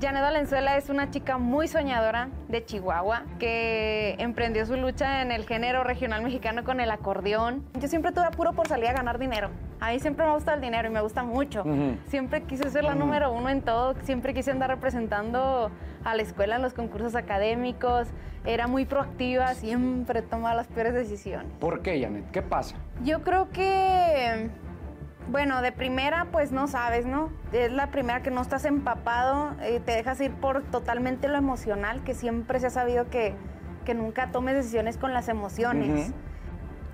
Janet Valenzuela es una chica muy soñadora de Chihuahua que emprendió su lucha en el género regional mexicano con el acordeón. Yo siempre tuve apuro por salir a ganar dinero. A mí siempre me gusta el dinero y me gusta mucho. Siempre quise ser la número uno en todo, siempre quise andar representando a la escuela en los concursos académicos. Era muy proactiva, siempre tomaba las peores decisiones. ¿Por qué, Janet? ¿Qué pasa? Yo creo que bueno, de primera, pues no sabes, ¿no? Es la primera que no estás empapado, eh, te dejas ir por totalmente lo emocional, que siempre se ha sabido que, que nunca tomes decisiones con las emociones.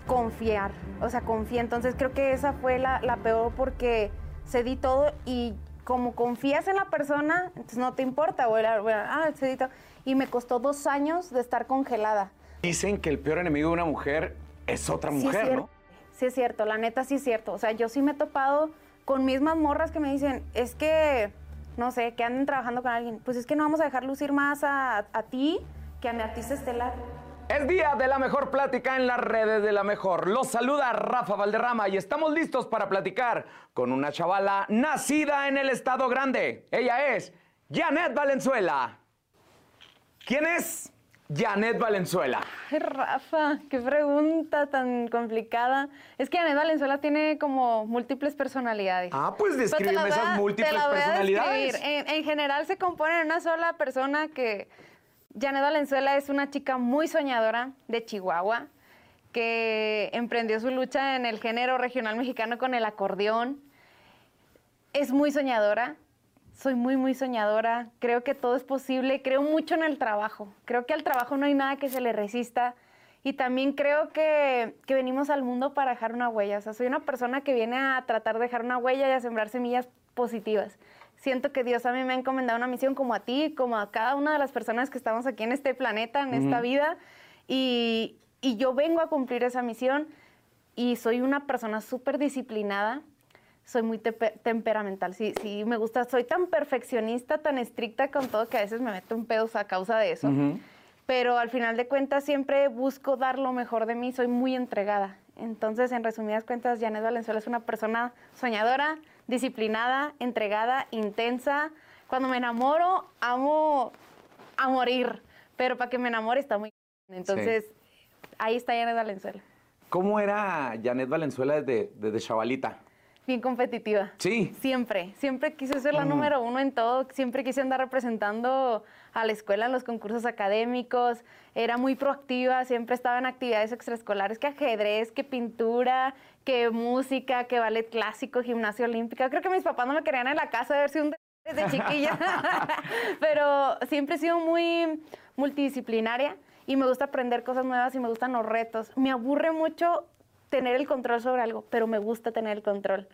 Confiar, o sea, confía. Entonces creo que esa fue la, la peor porque cedí todo y como confías en la persona, entonces no te importa, bueno, ah, cedí todo. Y me costó dos años de estar congelada. Dicen que el peor enemigo de una mujer es otra mujer, ¿no? Sí es cierto, la neta sí es cierto. O sea, yo sí me he topado con mismas morras que me dicen, es que, no sé, que anden trabajando con alguien. Pues es que no vamos a dejar lucir más a, ti que a mi artista estelar. Es día de la mejor plática en las redes de la mejor. Los saluda Rafa Valderrama y estamos listos para platicar con una chavala nacida en el estado grande. Ella es Janet Valenzuela. ¿Quién es? Janet Valenzuela. Ay, Rafa, qué pregunta tan complicada. Es que Janet Valenzuela tiene como múltiples personalidades. Ah, pues descríbeme esas múltiples personalidades. En, en, general se compone en una sola persona que Janet Valenzuela es una chica muy soñadora de Chihuahua que emprendió su lucha en el género regional mexicano con el acordeón. Es muy soñadora, soy muy, muy soñadora, creo que todo es posible, creo mucho en el trabajo, creo que al trabajo no hay nada que se le resista. Y también creo que, que, venimos al mundo para dejar una huella, o sea, soy una persona que viene a tratar de dejar una huella y a sembrar semillas positivas. Siento que Dios a mí me ha encomendado una misión como a ti, como a cada una de las personas que estamos aquí en este planeta, en esta vida, y, y yo vengo a cumplir esa misión y soy una persona súper disciplinada, soy muy temperamental. Sí, sí, me gusta. Soy tan perfeccionista, tan estricta con todo que a veces me meto en pedos a causa de eso. Pero al final de cuentas siempre busco dar lo mejor de mí. Soy muy entregada. Entonces, en resumidas cuentas, Janet Valenzuela es una persona soñadora, disciplinada, entregada, intensa. Cuando me enamoro, amo a morir. Pero para que me enamore está muy... Entonces, ahí está Janet Valenzuela. ¿Cómo era Janet Valenzuela desde, desde chavalita? Bien competitiva. Sí. Siempre, siempre quise ser la número uno en todo, siempre quise andar representando a la escuela en los concursos académicos, era muy proactiva, siempre estaba en actividades extraescolares, que ajedrez, que pintura, que música, que ballet clásico, gimnasia olímpica. Creo que mis papás no me querían en la casa a ver si un desde chiquilla, pero siempre he sido muy multidisciplinaria y me gusta aprender cosas nuevas y me gustan los retos. Me aburre mucho tener el control sobre algo, pero me gusta tener el control.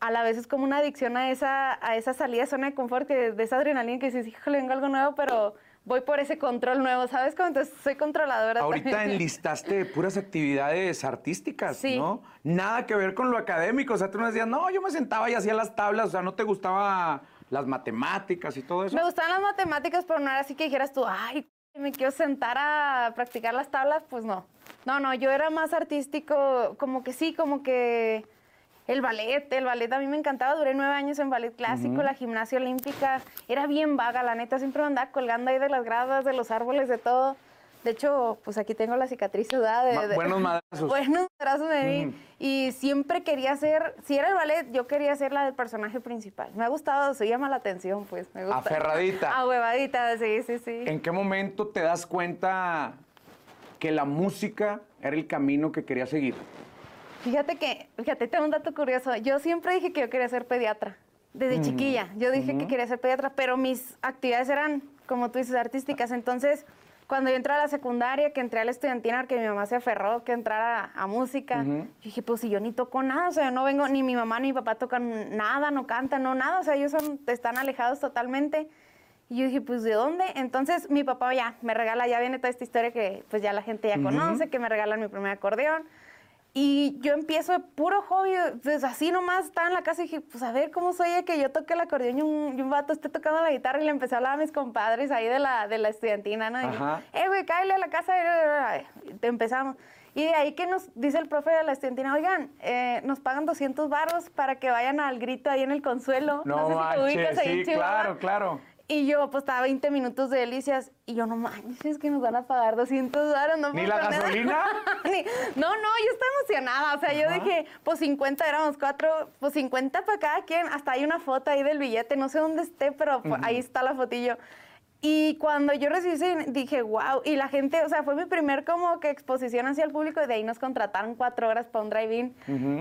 A la vez es como una adicción a esa, a esa salida de zona de confort, que, de esa adrenalina que dices, híjole, vengo algo nuevo, pero voy por ese control nuevo, ¿sabes? Como entonces soy controladora. Ahorita enlistaste puras actividades artísticas, ¿no? Nada que ver con lo académico. O sea, tú me decías, no, yo me sentaba y hacía las tablas, o sea, ¿no te gustaba las matemáticas y todo eso? Me gustaban las matemáticas, pero no era así que dijeras tú, ay, me quiero sentar a practicar las tablas, pues no. No, no, yo era más artístico, como que sí, como que el ballet, el ballet a mí me encantaba, duré nueve años en ballet clásico, la gimnasia olímpica, era bien vaga, la neta, siempre me andaba colgando ahí de las gradas, de los árboles, de todo. De hecho, pues aquí tengo la cicatriz sudada. De, buenos madrazos. Buenos madrazos de mí. Y siempre quería ser, si era el ballet, yo quería ser la del personaje principal. Me ha gustado, se llama la atención, pues. Me gusta. Aferradita. Ahuevadita, sí, sí, sí. ¿En qué momento te das cuenta que la música era el camino que quería seguir? Fíjate que, fíjate, tengo un dato curioso. Yo siempre dije que yo quería ser pediatra. Desde chiquilla, yo dije que quería ser pediatra, pero mis actividades eran, como tú dices, artísticas. Entonces, cuando yo entré a la secundaria, que entré a la estudiantina, porque mi mamá se aferró que entrara a, música, yo dije, pues si yo ni toco nada, o sea, no vengo, ni mi mamá ni mi papá tocan nada, no cantan, no nada, o sea, ellos son, están alejados totalmente. Y yo dije, pues ¿de dónde? Entonces mi papá ya me regala, ya viene toda esta historia que pues ya la gente ya conoce, que me regalan mi primer acordeón. Y yo empiezo de puro hobby, pues así nomás estaba en la casa y dije, pues a ver cómo soy que yo toque el acordeón y un, y un, vato esté tocando la guitarra y le empecé a hablar a mis compadres ahí de la, de la estudiantina, ¿no? Y dije, eh, güey, cállale a la casa y empezamos. Y de ahí que nos dice el profe de la estudiantina, oigan, eh, nos pagan 200 barros para que vayan al grito ahí en el Consuelo. No, no sé si te ubicas ahí sí, claro, claro. Y yo, pues, estaba 20 minutos de delicias. Y yo, no manches, es que nos van a pagar 200 dólares. No ¿Ni la con nada". gasolina? Ni- no, no, yo estaba emocionada. O sea, yo dije, pues 50 éramos cuatro, pues 50 para cada quien. Hasta hay una foto ahí del billete, no sé dónde esté, pero ahí está la fotillo. Y cuando yo recibí dije, wow. Y la gente, o sea, fue mi primer como que exposición hacia el público y de ahí nos contrataron cuatro horas para un drive-in.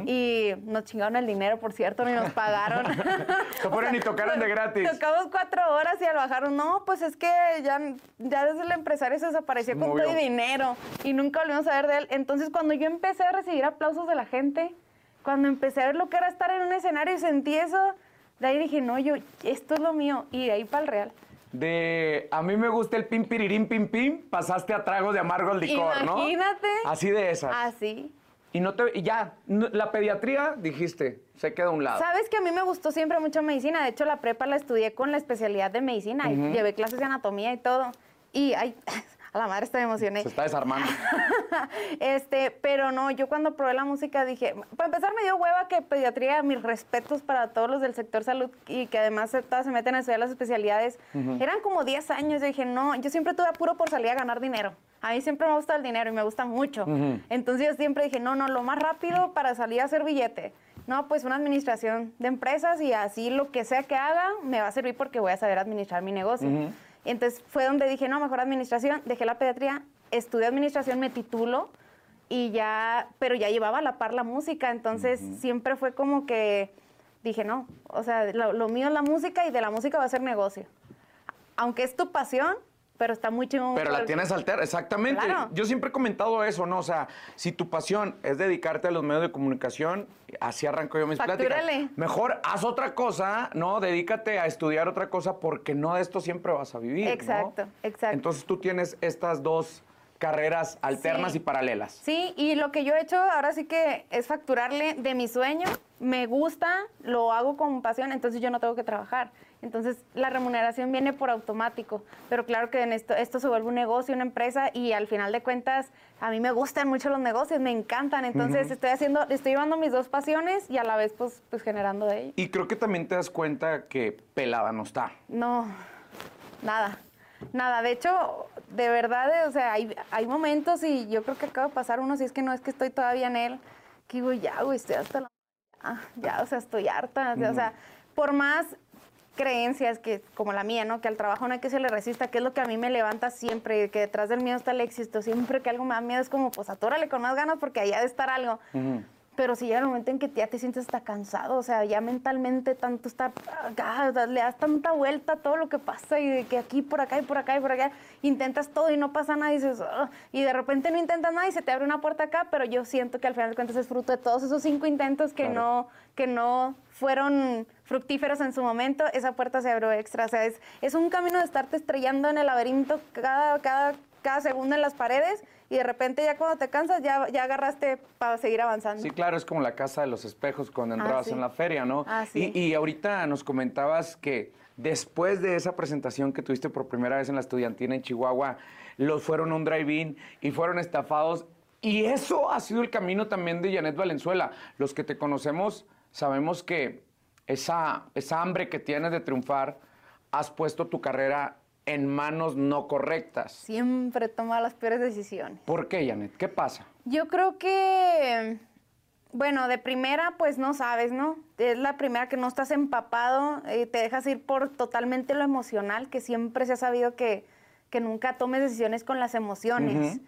Y nos chingaron el dinero, por cierto, ni nos pagaron. Se fueron y tocaron de gratis. Tocamos cuatro horas y al bajar, no, pues es que ya, ya desde el empresario se desapareció con todo y dinero y nunca volvimos a ver de él. Entonces, cuando yo empecé a recibir aplausos de la gente, cuando empecé a ver lo que era estar en un escenario y sentí eso, de ahí dije, no, yo, esto es lo mío. Y de ahí para el real. De a mí me gusta el pim pirirín pim pim, pasaste a trago de amargo al licor, ¿no? Imagínate. Así de esas. Así. Y no te y ya, no- la pediatría dijiste, se queda a un lado. Sabes que a mí me gustó siempre mucho medicina. De hecho, la prepa la estudié con la especialidad de medicina y llevé clases de anatomía y todo. Y, ay, a la madre, estoy emocioné. Se está desarmando. este, pero no, yo cuando probé la música dije, para empezar me dio hueva que pediatría, mis respetos para todos los del sector salud y que además todas se meten a estudiar las especialidades. Eran como 10 años, yo dije, no, yo siempre tuve apuro por salir a ganar dinero. A mí siempre me gusta el dinero y me gusta mucho. Entonces yo siempre dije, no, no, lo más rápido para salir a hacer billete. No, pues una administración de empresas y así lo que sea que haga me va a servir porque voy a saber administrar mi negocio. Entonces fue donde dije, no, mejor administración, dejé la pediatría, estudié administración, me titulo y ya, pero ya llevaba a la par la música, entonces siempre fue como que dije, no, o sea, lo, lo mío es la música y de la música va a ser negocio. Aunque es tu pasión, pero está muy chingón. Pero la tienes altera, exactamente. Claro. Yo siempre he comentado eso, ¿no? O sea, si tu pasión es dedicarte a los medios de comunicación, así arranco yo mis pláticas. Factúrale. Mejor haz otra cosa, ¿no? Dedícate a estudiar otra cosa porque no de esto siempre vas a vivir. ¿no? Exacto, exacto. Entonces tú tienes estas dos carreras alternas Sí. y paralelas. Sí, y lo que yo he hecho ahora sí que es facturarle de mi sueño. Me gusta, lo hago con pasión, entonces yo no tengo que trabajar. Entonces la remuneración viene por automático. Pero claro que en esto, esto se vuelve un negocio, una empresa, y al final de cuentas a mí me gustan mucho los negocios, me encantan. Entonces estoy haciendo, estoy llevando mis dos pasiones y a la vez pues, pues generando de ello. Y creo que también te das cuenta que pelada no está. No, nada, nada. De hecho, de verdad, o sea, hay, hay momentos y yo creo que acaba de pasar uno, si es que no es que estoy todavía en él, que digo, ya, güey, estoy hasta la... Ya, ya, o sea, estoy harta. o sea, O sea, por más creencias que como la mía, ¿no? Que al trabajo no hay que se le resista, que es lo que a mí me levanta siempre, que detrás del miedo está el éxito. Siempre que algo me da miedo es como, pues atórale con más ganas porque allá de estar algo. Pero si llega el momento en que ya te sientes hasta cansado, o sea, ya mentalmente tanto está, ah, sea, le das tanta vuelta a todo lo que pasa y de que aquí, por acá y por acá y por acá, intentas todo y no pasa nada y dices, "Ah", y de repente no intentas nada y se te abre una puerta acá, pero yo siento que al final de cuentas es fruto de todos esos cinco intentos que, Claro. no, que no fueron fructíferos en su momento, esa puerta se abrió extra, o sea, es, es un camino de estarte estrellando en el laberinto cada, cada, cada segundo en las paredes y de repente ya cuando te cansas ya, ya agarraste para seguir avanzando. Sí, claro, es como la casa de los espejos cuando entrabas sí. en la feria, ¿no? Ah, sí. y, y ahorita nos comentabas que después de esa presentación que tuviste por primera vez en la estudiantina en Chihuahua, los fueron a un drive-in y fueron estafados. Y eso ha sido el camino también de Janet Valenzuela. Los que te conocemos sabemos que esa, esa hambre que tienes de triunfar, has puesto tu carrera en manos no correctas. Siempre toma las peores decisiones. ¿Por qué, Janet? ¿Qué pasa? Yo creo que, bueno, de primera, pues no sabes, ¿no? Es la primera que no estás empapado, eh, te dejas ir por totalmente lo emocional, que siempre se ha sabido que, que nunca tomes decisiones con las emociones.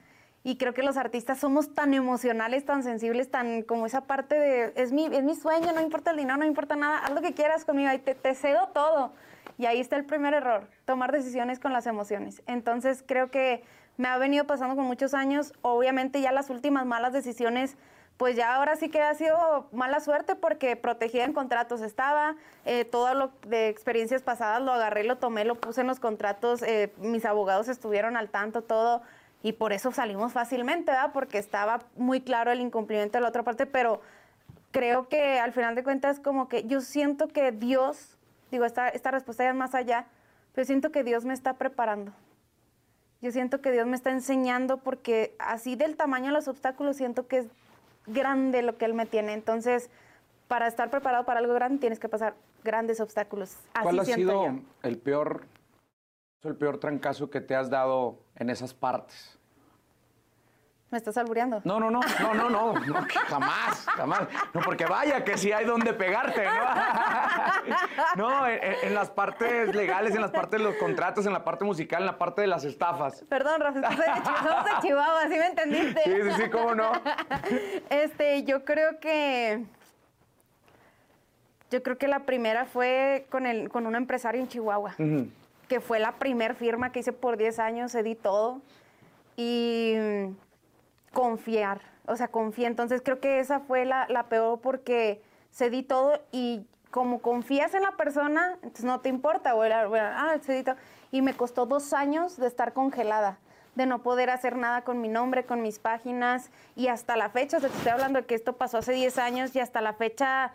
Y creo que los artistas somos tan emocionales, tan sensibles, tan como esa parte de, es mi, es mi sueño, no importa el dinero, no importa nada, haz lo que quieras conmigo, y te, te cedo todo. Y ahí está el primer error, tomar decisiones con las emociones. Entonces creo que me ha venido pasando con muchos años, obviamente ya las últimas malas decisiones, pues ya ahora sí que ha sido mala suerte porque protegida en contratos estaba, eh, todo lo de experiencias pasadas lo agarré, lo tomé, lo puse en los contratos, eh, mis abogados estuvieron al tanto, todo, y por eso salimos fácilmente, ¿verdad? Porque estaba muy claro el incumplimiento de la otra parte, pero creo que al final de cuentas como que yo siento que Dios, digo, esta, esta respuesta ya es más allá, pero siento que Dios me está preparando. Yo siento que Dios me está enseñando porque así del tamaño de los obstáculos siento que es grande lo que Él me tiene. Entonces, para estar preparado para algo grande tienes que pasar grandes obstáculos. Así ¿Cuál ha sido yo. el peor el peor trancazo que te has dado en esas partes? ¿Me estás albureando? No, no, no, no, no, no, no jamás, jamás. No, porque vaya que sí hay donde pegarte, ¿no? no, en, las partes legales, en las partes de los contratos, en la parte musical, en la parte de las estafas. Perdón, Rafa, somos de Chihuahua, ¿sí me entendiste? Sí, sí, sí, cómo no. Este, yo creo que... Yo creo que la primera fue con, el, con un empresario en Chihuahua, que fue la primer firma que hice por 10 años, cedí todo. Y confiar, o sea, confié. Entonces creo que esa fue la, peor porque cedí todo y como confías en la persona, entonces no te importa, bueno, ah, cedí todo. Y me costó dos años de estar congelada, de no poder hacer nada con mi nombre, con mis páginas y hasta la fecha, o sea, te estoy hablando de que esto pasó hace 10 años y hasta la fecha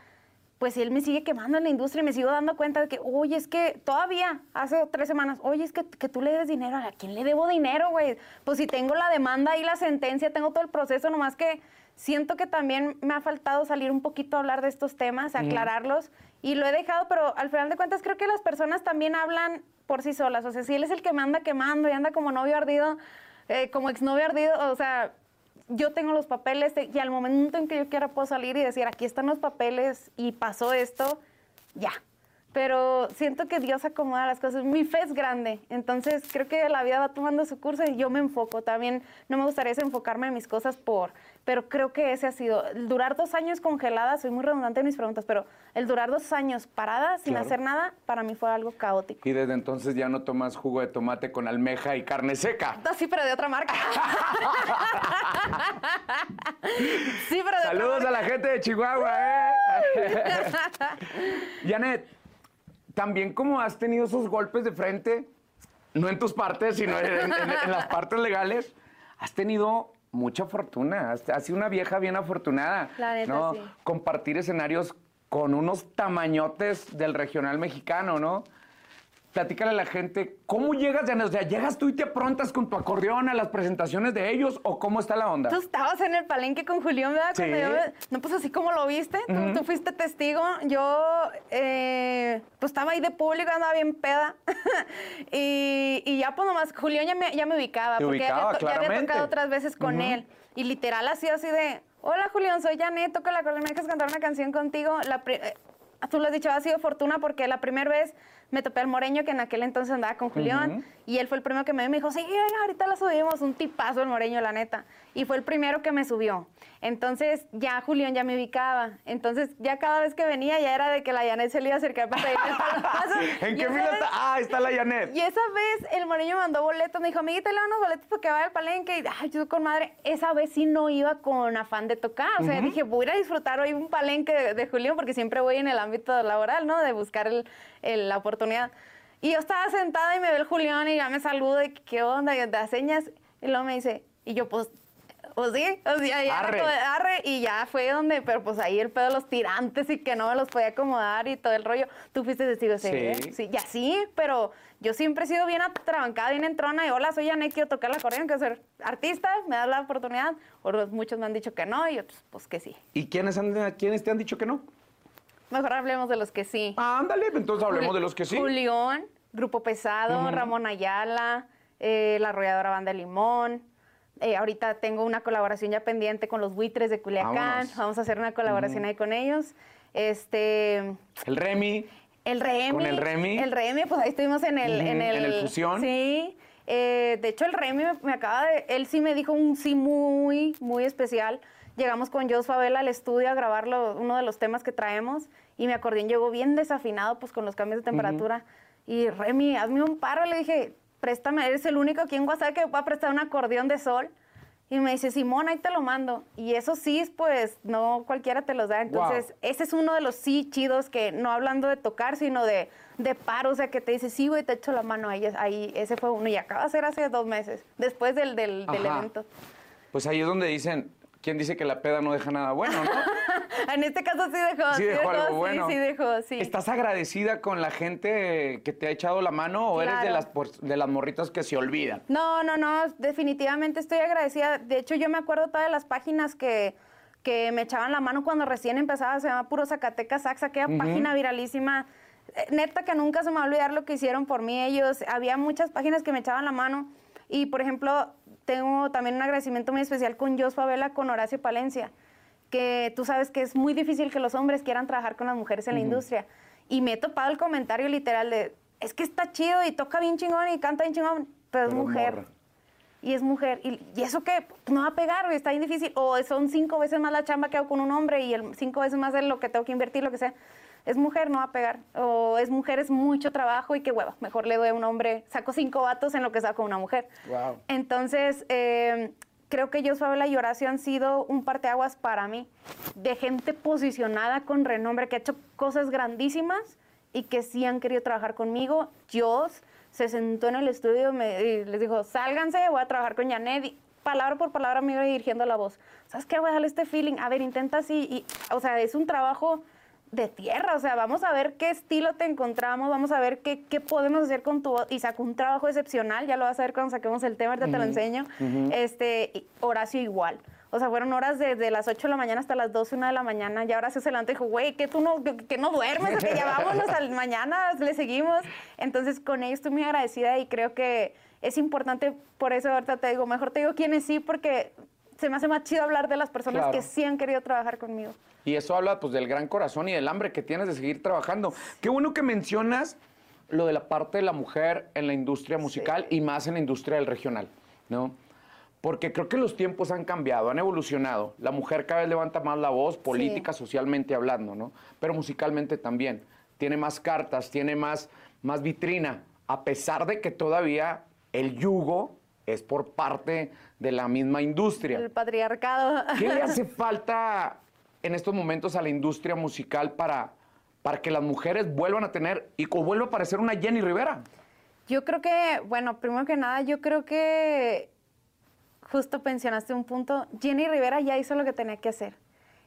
pues él me sigue quemando en la industria y me sigo dando cuenta de que, oye, es que todavía, hace tres semanas, oye, es que, que tú le des dinero, ¿a quién le debo dinero, güey? Pues si tengo la demanda y la sentencia, tengo todo el proceso, nomás que siento que también me ha faltado salir un poquito a hablar de estos temas, aclararlos, y lo he dejado, pero al final de cuentas creo que las personas también hablan por sí solas, o sea, si él es el que me anda quemando y anda como novio ardido, eh, como exnovio ardido, o sea, yo tengo los papeles y al momento en que yo quiera puedo salir y decir, aquí están los papeles y pasó esto, ya. Pero siento que Dios acomoda las cosas. Mi fe es grande, entonces creo que la vida va tomando su curso y yo me enfoco. También no me gustaría enfocarme en mis cosas por pero creo que ese ha sido, el durar dos años congelada, soy muy redundante en mis preguntas, pero el durar dos años parada sin hacer nada, para mí fue algo caótico. Y desde entonces ya no tomas jugo de tomate con almeja y carne seca. No, sí, pero de otra marca. sí, pero de Saludos otra marca. a la gente de Chihuahua, ¿eh? Janet, también como has tenido esos golpes de frente, no en tus partes, sino en las partes legales, has tenido mucha fortuna. Has sido una vieja bien afortunada. La ¿no? sí. Compartir escenarios con unos tamañotes del regional mexicano, ¿no? Platícale a la gente, ¿cómo llegas, ya? O sea, ¿llegas tú y te aprontas con tu acordeón a las presentaciones de ellos o cómo está la onda? Tú estabas en el palenque con Julián, ¿verdad? Sí. no, pues así como lo viste, tú, fuiste testigo. Yo, eh, pues estaba ahí de público, andaba bien peda. y, ya, pues nomás, Julián ya me, ya me ubicaba. porque ya, había, tocado otras veces con él. Y literal, así, así de, hola Julián, soy Janet, toco la acordeón, me dejas cantar una canción contigo. La, eh, tú lo has dicho, ha sido fortuna porque la primera vez me topé al Moreño, que en aquel entonces andaba con Julián, y él fue el primero que me, me dijo, sí, ahorita la subimos, un tipazo el Moreño, la neta. Y fue el primero que me subió. Entonces ya Julián ya me ubicaba. Entonces ya cada vez que venía ya era de que la Janet se le iba a acercar para pedirle el ¿En qué fila está? Ah, está la Janet. Y esa vez el Moreño mandó boletos, me dijo, amiguita, le unos boletos para que vaya al palenque. Y ay, yo con madre, esa vez sí no iba con afán de tocar. O sea, dije, voy a disfrutar hoy un palenque de, Julián porque siempre voy en el ámbito laboral, ¿no? De buscar el, la oportunidad. Y yo estaba sentada y me ve el Julián y ya me saluda y qué onda, y da señas. Y luego me dice, y yo pues pues sí, o sea, ya arre. arre. y ya fue donde, pero pues ahí el pedo de los tirantes y que no me los podía acomodar y todo el rollo. Tú fuiste testigo, sí. sí. Ya sí, pero yo siempre he sido bien atrabancada, bien entrona y hola, soy Janet, quiero tocar la corriente, quiero ser artista, me das la oportunidad. Otros, muchos me han dicho que no y otros, pues que sí. ¿Y quiénes, han, quiénes te han dicho que no? Mejor hablemos de los que sí. Ah, ándale, entonces hablemos de los que sí. Julián, Grupo Pesado, Ramón Ayala, eh, La Arrolladora Banda Limón, eh, ahorita tengo una colaboración ya pendiente con los buitres de Culiacán. Vamos a hacer una colaboración ahí con ellos. Este. El Remy. El Remy. Con el Remy. El Remy, pues ahí estuvimos en el. en, el en el Fusión. Sí. Eh, de hecho, el Remy me, acaba de. Él sí me dijo un sí muy, muy especial. Llegamos con Jos Favela al estudio a grabar uno de los temas que traemos y mi acordeón llegó bien desafinado, pues con los cambios de temperatura. Y Remy, hazme un paro. Le dije, préstame, eres el único aquí en WhatsApp que va a prestar un acordeón de sol. Y me dice, Simón, ahí te lo mando. Y eso sí, pues no cualquiera te los da. Entonces, ese es uno de los sí chidos que no hablando de tocar, sino de, de paro. O sea, que te dice, sí, güey, te echo la mano. Ahí, ahí ese fue uno. Y acaba de ser hace dos meses, después del, del, del evento. Pues ahí es donde dicen, ¿quién dice que la peda no deja nada bueno, no? en este caso sí dejó. Sí, dejó, algo bueno. Sí, dejó, sí. ¿Estás agradecida con la gente que te ha echado la mano o eres de las, de las morritas que se olvidan? No, no, no, definitivamente estoy agradecida. De hecho, yo me acuerdo todas las páginas que, que me echaban la mano cuando recién empezaba, se llama Puro Zacatecas Saxa, aquella página viralísima eh, neta que nunca se me va a olvidar lo que hicieron por mí ellos. Había muchas páginas que me echaban la mano y, por ejemplo, tengo también un agradecimiento muy especial con Jos Favela, con Horacio Palencia, que tú sabes que es muy difícil que los hombres quieran trabajar con las mujeres en la industria. Y me he topado el comentario literal de, es que está chido y toca bien chingón y canta bien chingón, pero es mujer. Y es mujer. ¿Y, eso qué? No va a pegar, está bien difícil. O son cinco veces más la chamba que hago con un hombre y el cinco veces más de lo que tengo que invertir, lo que sea es mujer, no va a pegar. O es mujer, es mucho trabajo y qué hueva. Mejor le doy a un hombre, saco cinco vatos en lo que saco una mujer. Wow. Entonces, eh, creo que yo, Fabiola y Horacio han sido un parteaguas para mí, de gente posicionada con renombre, que ha hecho cosas grandísimas y que sí han querido trabajar conmigo. Jos se sentó en el estudio y les dijo, sálganse, voy a trabajar con Janet. Y palabra por palabra me iba dirigiendo la voz. ¿Sabes qué? Voy a darle este feeling. A ver, intenta así. Y, o sea, es un trabajo de tierra, o sea, vamos a ver qué estilo te encontramos, vamos a ver qué, qué podemos hacer con tu voz. Y sacó un trabajo excepcional, ya lo vas a ver cuando saquemos el tema, ahorita te lo enseño. este, Horacio igual. O sea, fueron horas desde las 8 de la mañana hasta las 12, 1 de la mañana. Ya Horacio se levantó y dijo, güey, que tú no, que, no duermes, que ya vámonos al mañana, le seguimos. Entonces, con ellos estoy muy agradecida y creo que es importante, por eso ahorita te digo, mejor te digo quiénes sí, porque se me hace más chido hablar de las personas que sí han querido trabajar conmigo. Y eso habla pues del gran corazón y del hambre que tienes de seguir trabajando. Qué bueno que mencionas lo de la parte de la mujer en la industria musical y más en la industria del regional, ¿no? Porque creo que los tiempos han cambiado, han evolucionado. La mujer cada vez levanta más la voz, política, socialmente hablando, ¿no? Pero musicalmente también. Tiene más cartas, tiene más, más vitrina, a pesar de que todavía el yugo es por parte de la misma industria. El patriarcado. ¿Qué le hace falta en estos momentos a la industria musical para, para que las mujeres vuelvan a tener y vuelva a aparecer una Jenny Rivera? Yo creo que, bueno, primero que nada, yo creo que justo pensionaste un punto. Jenny Rivera ya hizo lo que tenía que hacer.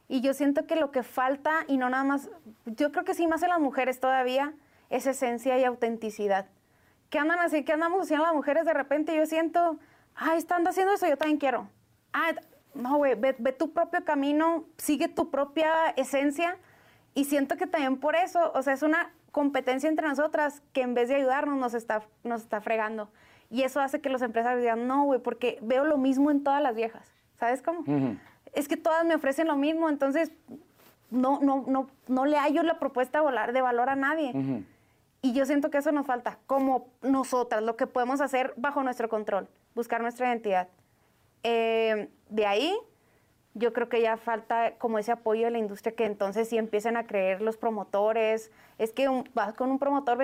Y yo siento que lo que falta, y no nada más, yo creo que sí más en las mujeres todavía, es esencia y autenticidad. ¿Qué andan así? ¿Qué andamos haciendo las mujeres de repente? Yo siento, ay, están haciendo eso, yo también quiero. Ah, no, güey, ve, tu propio camino, sigue tu propia esencia. Y siento que también por eso, o sea, es una competencia entre nosotras que en vez de ayudarnos nos está, nos está fregando. Y eso hace que los empresarios digan, no, güey, porque veo lo mismo en todas las viejas. ¿Sabes cómo? Es que todas me ofrecen lo mismo, entonces no, no, no, no le hallo la propuesta de valor a nadie. Y yo siento que eso nos falta, como nosotras, lo que podemos hacer bajo nuestro control, buscar nuestra identidad. Eh, de ahí, yo creo que ya falta como ese apoyo de la industria que entonces sí empiecen a creer los promotores. Es que vas con un promotor,